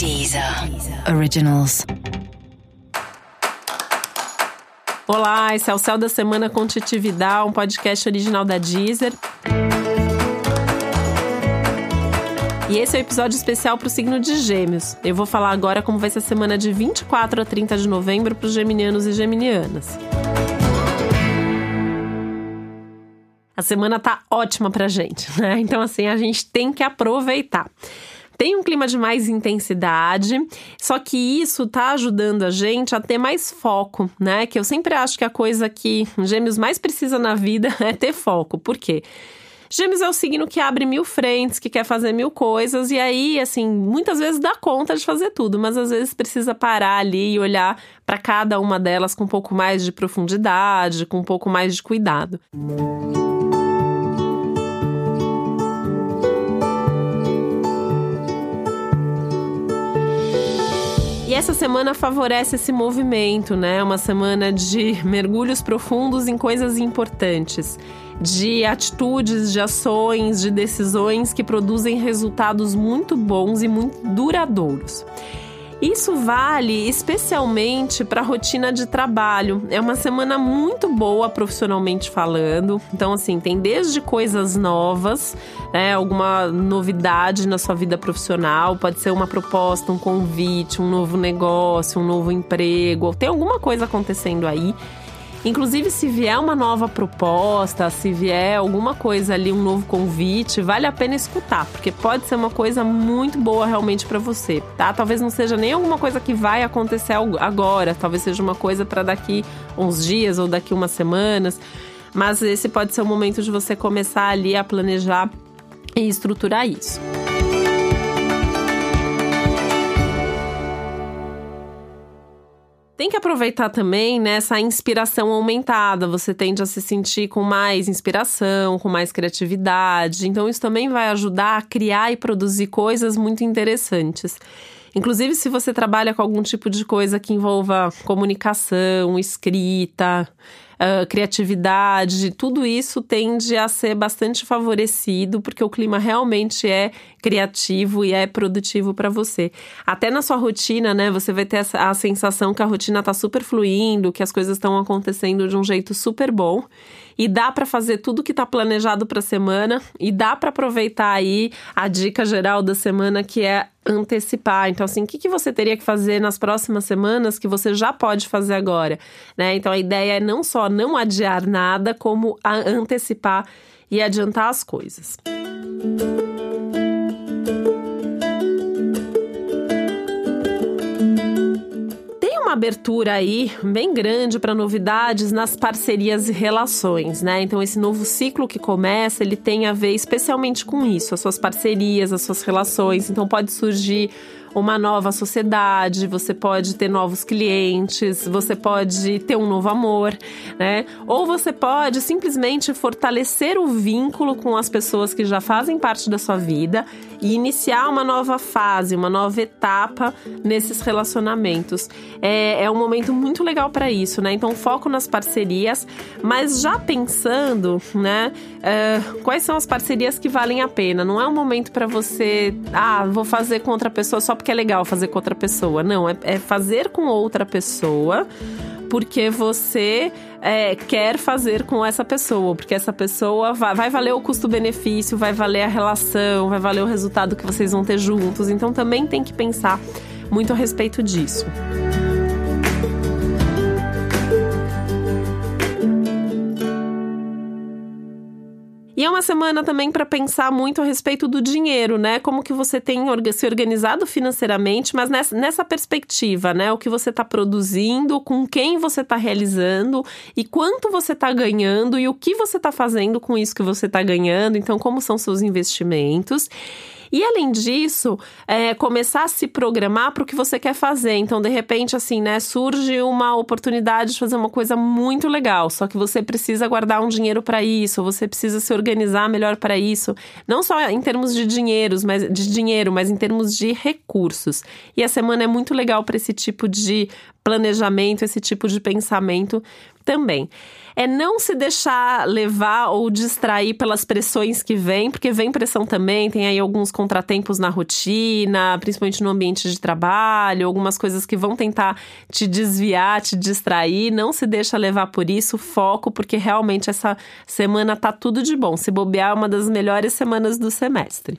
Deezer Originals. Olá, esse é o Céu da Semana com Titividade, um podcast original da Deezer. E esse é o episódio especial para o signo de Gêmeos. Eu vou falar agora como vai ser a semana de 24 a 30 de novembro para os geminianos e geminianas. A semana tá ótima pra gente, né? Então, assim, a gente tem que aproveitar. Tem um clima de mais intensidade, só que isso tá ajudando a gente a ter mais foco, né? Que eu sempre acho que a coisa que Gêmeos mais precisa na vida é ter foco. Por quê? Gêmeos é o signo que abre mil frentes, que quer fazer mil coisas, e aí, assim, muitas vezes dá conta de fazer tudo, mas às vezes precisa parar ali e olhar para cada uma delas com um pouco mais de profundidade, com um pouco mais de cuidado. Música essa semana favorece esse movimento, né? Uma semana de mergulhos profundos em coisas importantes, de atitudes, de ações, de decisões que produzem resultados muito bons e muito duradouros. Isso vale especialmente para a rotina de trabalho. É uma semana muito boa profissionalmente falando. Então, assim, tem desde coisas novas, né, alguma novidade na sua vida profissional, pode ser uma proposta, um convite, um novo negócio, um novo emprego, tem alguma coisa acontecendo aí Inclusive, se vier uma nova proposta, se vier alguma coisa ali, um novo convite, vale a pena escutar, porque pode ser uma coisa muito boa realmente para você, tá? Talvez não seja nem alguma coisa que vai acontecer agora, talvez seja uma coisa para daqui uns dias ou daqui umas semanas, mas esse pode ser o momento de você começar ali a planejar e estruturar isso. Tem que aproveitar também né, inspiração aumentada. Você tende a se sentir com mais inspiração, com mais criatividade. Então, isso também vai ajudar a criar e produzir coisas muito interessantes. Inclusive, se você trabalha com algum tipo de coisa que envolva comunicação, escrita, uh, criatividade, tudo isso tende a ser bastante favorecido, porque o clima realmente é criativo e é produtivo para você. Até na sua rotina, né, você vai ter a sensação que a rotina tá super fluindo, que as coisas estão acontecendo de um jeito super bom e dá para fazer tudo que está planejado para a semana e dá para aproveitar aí a dica geral da semana que é antecipar. Então, assim, o que, que você teria que fazer nas próximas semanas que você já pode fazer agora, né? Então, a ideia é não só não adiar nada, como antecipar e adiantar as coisas. Uma abertura aí bem grande para novidades nas parcerias e relações, né? Então esse novo ciclo que começa, ele tem a ver especialmente com isso, as suas parcerias, as suas relações. Então pode surgir uma nova sociedade, você pode ter novos clientes, você pode ter um novo amor, né? Ou você pode simplesmente fortalecer o vínculo com as pessoas que já fazem parte da sua vida e iniciar uma nova fase, uma nova etapa nesses relacionamentos. É, é um momento muito legal para isso, né? Então, foco nas parcerias, mas já pensando, né? Uh, quais são as parcerias que valem a pena? Não é um momento para você, ah, vou fazer com outra pessoa só porque é legal fazer com outra pessoa. Não, é, é fazer com outra pessoa porque você é, quer fazer com essa pessoa, porque essa pessoa vai, vai valer o custo-benefício, vai valer a relação, vai valer o resultado que vocês vão ter juntos. Então também tem que pensar muito a respeito disso. E é uma semana também para pensar muito a respeito do dinheiro, né? Como que você tem se organizado financeiramente, mas nessa, nessa perspectiva, né? O que você está produzindo, com quem você está realizando e quanto você está ganhando e o que você está fazendo com isso que você está ganhando. Então, como são seus investimentos. E além disso, é, começar a se programar para o que você quer fazer. Então, de repente, assim, né, surge uma oportunidade de fazer uma coisa muito legal, só que você precisa guardar um dinheiro para isso, você precisa se organizar melhor para isso, não só em termos de dinheiros, mas de dinheiro, mas em termos de recursos. E a semana é muito legal para esse tipo de planejamento, esse tipo de pensamento. também é não se deixar levar ou distrair pelas pressões que vêm, porque vem pressão também, tem aí alguns contratempos na rotina, principalmente no ambiente de trabalho, algumas coisas que vão tentar te desviar, te distrair. Não se deixa levar por isso, foco, porque realmente essa semana tá tudo de bom. Se bobear, é uma das melhores semanas do semestre.